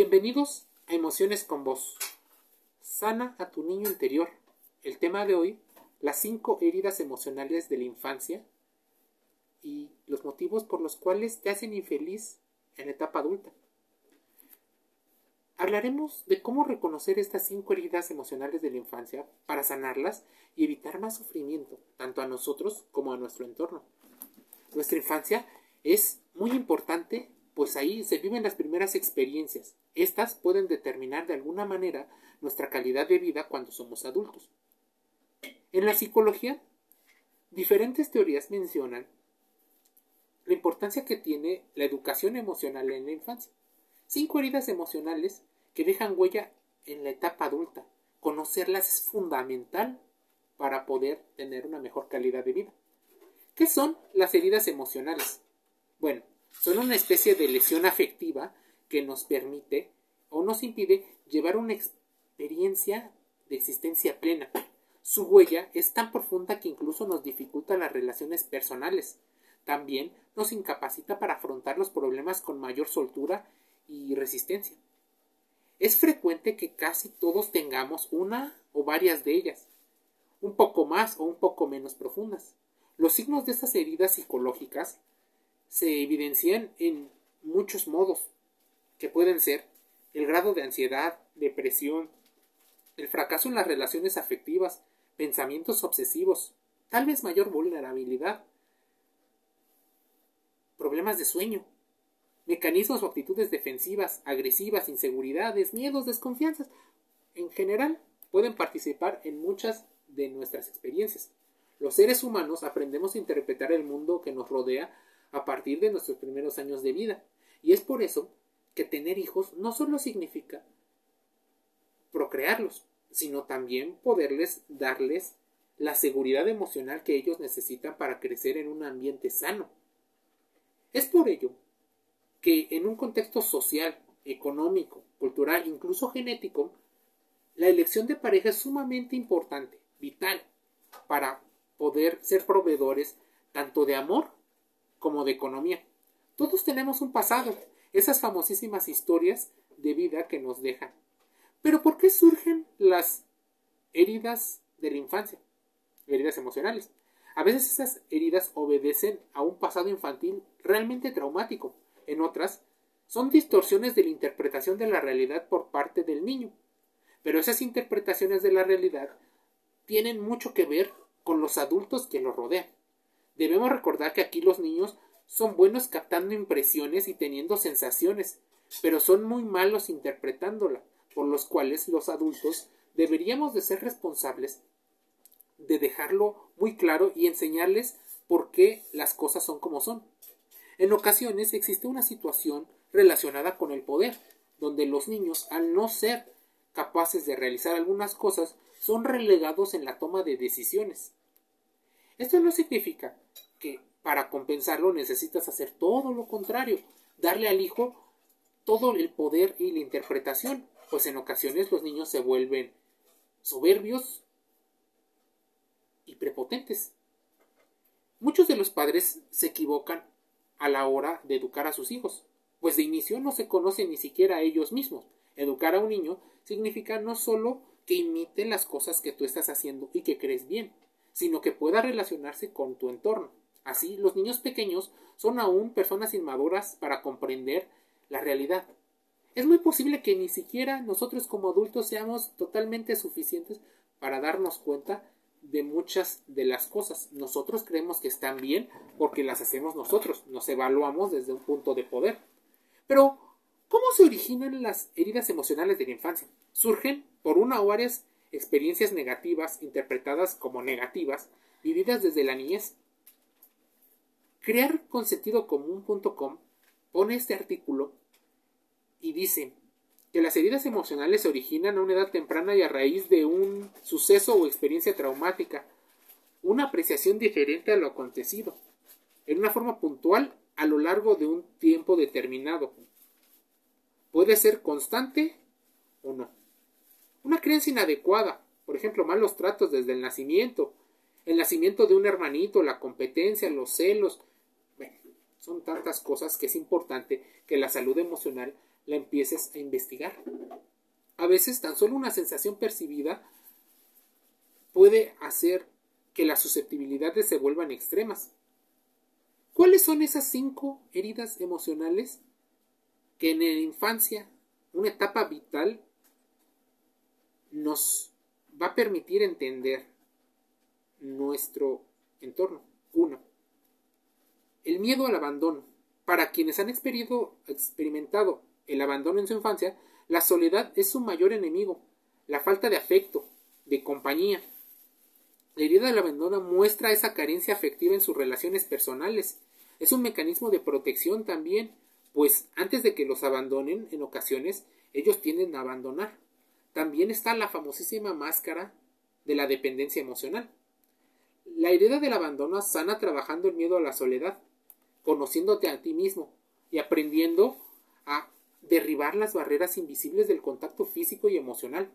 Bienvenidos a Emociones con Vos. Sana a tu niño interior. El tema de hoy, las cinco heridas emocionales de la infancia y los motivos por los cuales te hacen infeliz en etapa adulta. Hablaremos de cómo reconocer estas cinco heridas emocionales de la infancia para sanarlas y evitar más sufrimiento, tanto a nosotros como a nuestro entorno. Nuestra infancia es muy importante, pues ahí se viven las primeras experiencias. Estas pueden determinar de alguna manera nuestra calidad de vida cuando somos adultos. En la psicología, diferentes teorías mencionan la importancia que tiene la educación emocional en la infancia. Cinco heridas emocionales que dejan huella en la etapa adulta. Conocerlas es fundamental para poder tener una mejor calidad de vida. ¿Qué son las heridas emocionales? Bueno, son una especie de lesión afectiva que nos permite o nos impide llevar una experiencia de existencia plena. Su huella es tan profunda que incluso nos dificulta las relaciones personales. También nos incapacita para afrontar los problemas con mayor soltura y resistencia. Es frecuente que casi todos tengamos una o varias de ellas, un poco más o un poco menos profundas. Los signos de estas heridas psicológicas se evidencian en muchos modos, que pueden ser el grado de ansiedad, depresión, el fracaso en las relaciones afectivas, pensamientos obsesivos, tal vez mayor vulnerabilidad, problemas de sueño, mecanismos o actitudes defensivas, agresivas, inseguridades, miedos, desconfianzas, en general pueden participar en muchas de nuestras experiencias. Los seres humanos aprendemos a interpretar el mundo que nos rodea a partir de nuestros primeros años de vida. Y es por eso que tener hijos no solo significa procrearlos, sino también poderles darles la seguridad emocional que ellos necesitan para crecer en un ambiente sano. Es por ello que en un contexto social, económico, cultural, incluso genético, la elección de pareja es sumamente importante, vital, para poder ser proveedores tanto de amor como de economía. Todos tenemos un pasado, esas famosísimas historias de vida que nos dejan. Pero ¿por qué surgen las heridas de la infancia? Heridas emocionales. A veces esas heridas obedecen a un pasado infantil realmente traumático. En otras, son distorsiones de la interpretación de la realidad por parte del niño. Pero esas interpretaciones de la realidad tienen mucho que ver con los adultos que los rodean. Debemos recordar que aquí los niños son buenos captando impresiones y teniendo sensaciones, pero son muy malos interpretándola, por los cuales los adultos deberíamos de ser responsables de dejarlo muy claro y enseñarles por qué las cosas son como son. En ocasiones existe una situación relacionada con el poder, donde los niños, al no ser capaces de realizar algunas cosas, son relegados en la toma de decisiones. Esto no significa que para compensarlo necesitas hacer todo lo contrario, darle al hijo todo el poder y la interpretación, pues en ocasiones los niños se vuelven soberbios y prepotentes. Muchos de los padres se equivocan a la hora de educar a sus hijos, pues de inicio no se conocen ni siquiera a ellos mismos. Educar a un niño significa no solo que imite las cosas que tú estás haciendo y que crees bien, sino que pueda relacionarse con tu entorno. Así, los niños pequeños son aún personas inmaduras para comprender la realidad. Es muy posible que ni siquiera nosotros como adultos seamos totalmente suficientes para darnos cuenta de muchas de las cosas. Nosotros creemos que están bien porque las hacemos nosotros, nos evaluamos desde un punto de poder. Pero, ¿cómo se originan las heridas emocionales de la infancia? Surgen por una o varias experiencias negativas interpretadas como negativas, vividas desde la niñez. Crear pone este artículo y dice que las heridas emocionales se originan a una edad temprana y a raíz de un suceso o experiencia traumática, una apreciación diferente a lo acontecido, en una forma puntual a lo largo de un tiempo determinado. Puede ser constante o no. Una creencia inadecuada, por ejemplo, malos tratos desde el nacimiento, el nacimiento de un hermanito, la competencia, los celos. Son tantas cosas que es importante que la salud emocional la empieces a investigar. A veces tan solo una sensación percibida puede hacer que las susceptibilidades se vuelvan extremas. ¿Cuáles son esas cinco heridas emocionales que en la infancia, una etapa vital, nos va a permitir entender nuestro entorno? Uno, el miedo al abandono. Para quienes han experimentado el abandono en su infancia, la soledad es su mayor enemigo, la falta de afecto, de compañía. La herida del abandono muestra esa carencia afectiva en sus relaciones personales. Es un mecanismo de protección también, pues antes de que los abandonen, en ocasiones, ellos tienden a abandonar. También está la famosísima máscara de la dependencia emocional. La herida del abandono sana trabajando el miedo a la soledad, conociéndote a ti mismo y aprendiendo a derribar las barreras invisibles del contacto físico y emocional.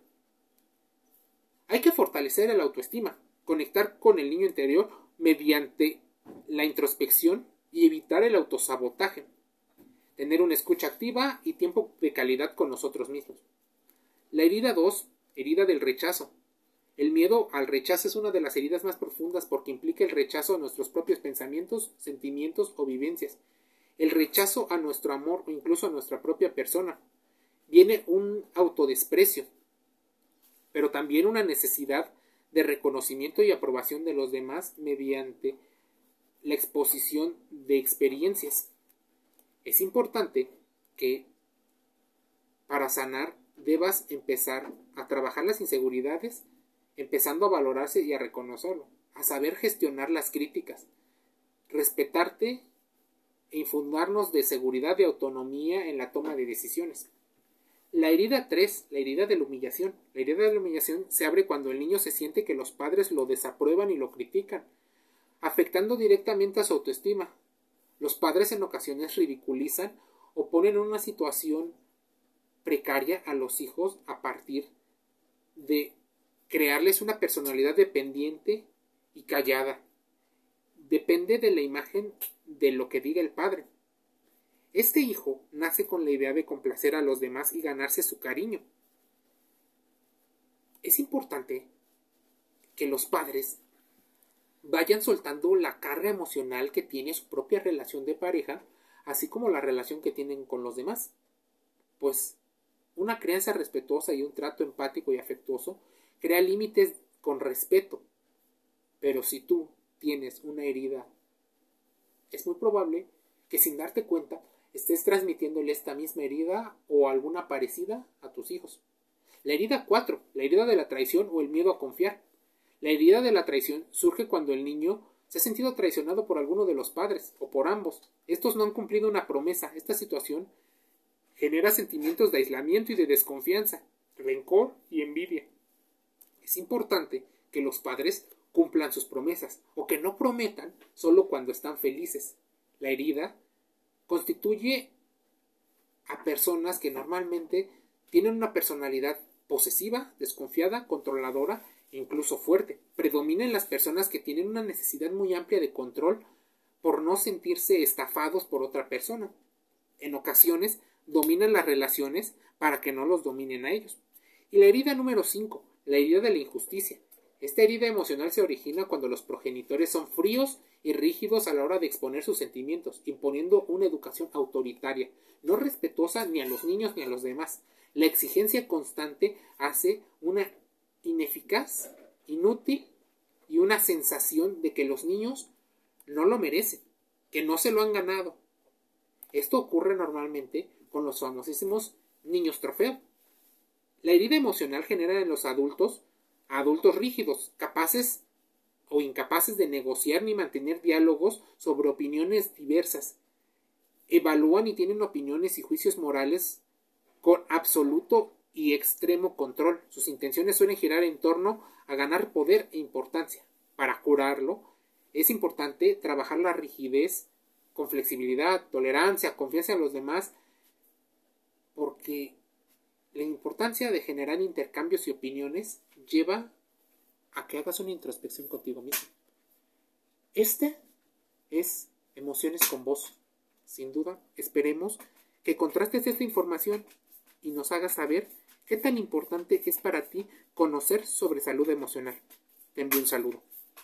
Hay que fortalecer el autoestima, conectar con el niño interior mediante la introspección y evitar el autosabotaje, tener una escucha activa y tiempo de calidad con nosotros mismos. La herida 2, herida del rechazo. El miedo al rechazo es una de las heridas más profundas porque implica el rechazo a nuestros propios pensamientos, sentimientos o vivencias el rechazo a nuestro amor o incluso a nuestra propia persona. Viene un autodesprecio, pero también una necesidad de reconocimiento y aprobación de los demás mediante la exposición de experiencias. Es importante que para sanar debas empezar a trabajar las inseguridades, empezando a valorarse y a reconocerlo, a saber gestionar las críticas, respetarte e infundarnos de seguridad y autonomía en la toma de decisiones. La herida 3, la herida de la humillación. La herida de la humillación se abre cuando el niño se siente que los padres lo desaprueban y lo critican, afectando directamente a su autoestima. Los padres en ocasiones ridiculizan o ponen en una situación precaria a los hijos a partir de crearles una personalidad dependiente y callada. Depende de la imagen de lo que diga el padre. Este hijo nace con la idea de complacer a los demás y ganarse su cariño. Es importante que los padres vayan soltando la carga emocional que tiene su propia relación de pareja, así como la relación que tienen con los demás. Pues una crianza respetuosa y un trato empático y afectuoso crea límites con respeto. Pero si tú tienes una herida es muy probable que sin darte cuenta estés transmitiéndole esta misma herida o alguna parecida a tus hijos. La herida 4, la herida de la traición o el miedo a confiar. La herida de la traición surge cuando el niño se ha sentido traicionado por alguno de los padres o por ambos. Estos no han cumplido una promesa. Esta situación genera sentimientos de aislamiento y de desconfianza, rencor y envidia. Es importante que los padres cumplan sus promesas o que no prometan solo cuando están felices. La herida constituye a personas que normalmente tienen una personalidad posesiva, desconfiada, controladora e incluso fuerte. Predominan las personas que tienen una necesidad muy amplia de control por no sentirse estafados por otra persona. En ocasiones dominan las relaciones para que no los dominen a ellos. Y la herida número 5, la herida de la injusticia. Esta herida emocional se origina cuando los progenitores son fríos y rígidos a la hora de exponer sus sentimientos, imponiendo una educación autoritaria, no respetuosa ni a los niños ni a los demás. La exigencia constante hace una ineficaz, inútil y una sensación de que los niños no lo merecen, que no se lo han ganado. Esto ocurre normalmente con los famosísimos niños trofeo. La herida emocional genera en los adultos adultos rígidos, capaces o incapaces de negociar ni mantener diálogos sobre opiniones diversas. Evalúan y tienen opiniones y juicios morales con absoluto y extremo control. Sus intenciones suelen girar en torno a ganar poder e importancia. Para curarlo, es importante trabajar la rigidez con flexibilidad, tolerancia, confianza en los demás, porque la importancia de generar intercambios y opiniones lleva a que hagas una introspección contigo mismo. Este es Emociones con Voz. sin duda, esperemos que contrastes esta información y nos hagas saber qué tan importante es para ti conocer sobre salud emocional. Te envío un saludo.